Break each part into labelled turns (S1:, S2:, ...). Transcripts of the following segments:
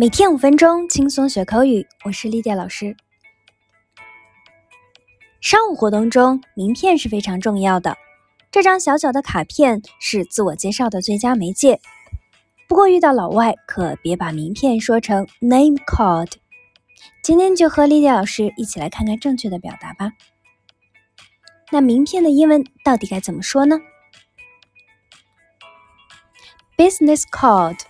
S1: 每天五分钟，轻松学口语。我是丽迪老师。商务活动中，名片是非常重要的。这张小小的卡片是自我介绍的最佳媒介。不过遇到老外，可别把名片说成 name card。今天就和丽迪老师一起来看看正确的表达吧。那名片的英文到底该怎么说呢？Business card。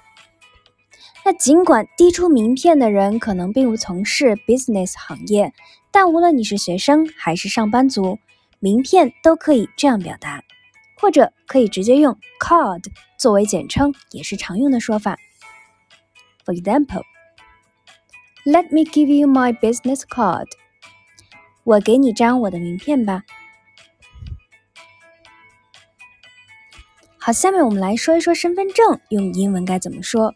S1: 那尽管递出名片的人可能并不从事 business 行业，但无论你是学生还是上班族，名片都可以这样表达，或者可以直接用 card 作为简称，也是常用的说法。For example, let me give you my business card. 我给你张我的名片吧。好，下面我们来说一说身份证用英文该怎么说。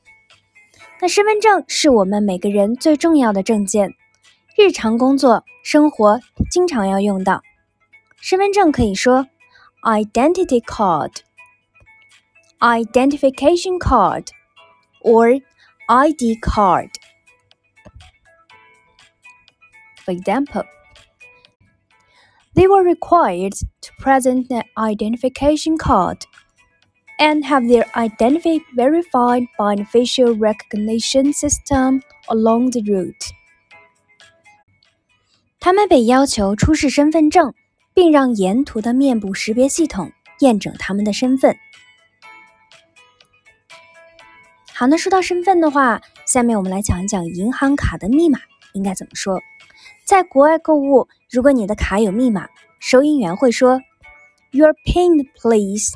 S1: 那身份证是我们每个人最重要的证件，日常工作生活经常要用到。身份证可以说 identity card、identification card or ID card. For example, they were required to present an identification card and have their identity verified by an facial recognition system along the route. 他们被要求出示身份证，并让沿途的面部识别系统验证他们的身份。好，那说到身份的话，下面我们来讲一讲银行卡的密码应该怎么说。在国外购物，如果你的卡有密码，收银员会说：“Your PIN, please。”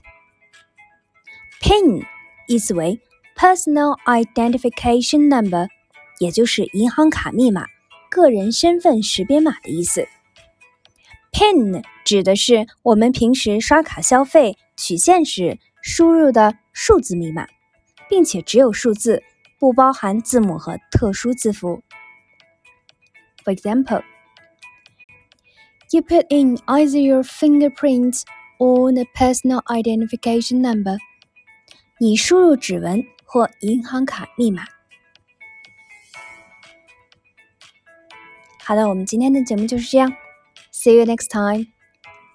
S1: PIN 意思为 Personal Identification Number，也就是银行卡密码、个人身份识别码的意思。PIN 指的是我们平时刷卡消费取现时输入的数字密码，并且只有数字，不包含字母和特殊字符。For example, you put in either your fingerprints or the personal identification number. 你输入指纹或银行卡密码。好的，我们今天的节目就是这样。See you next time.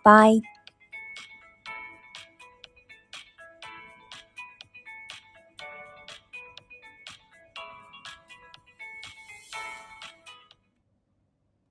S1: Bye.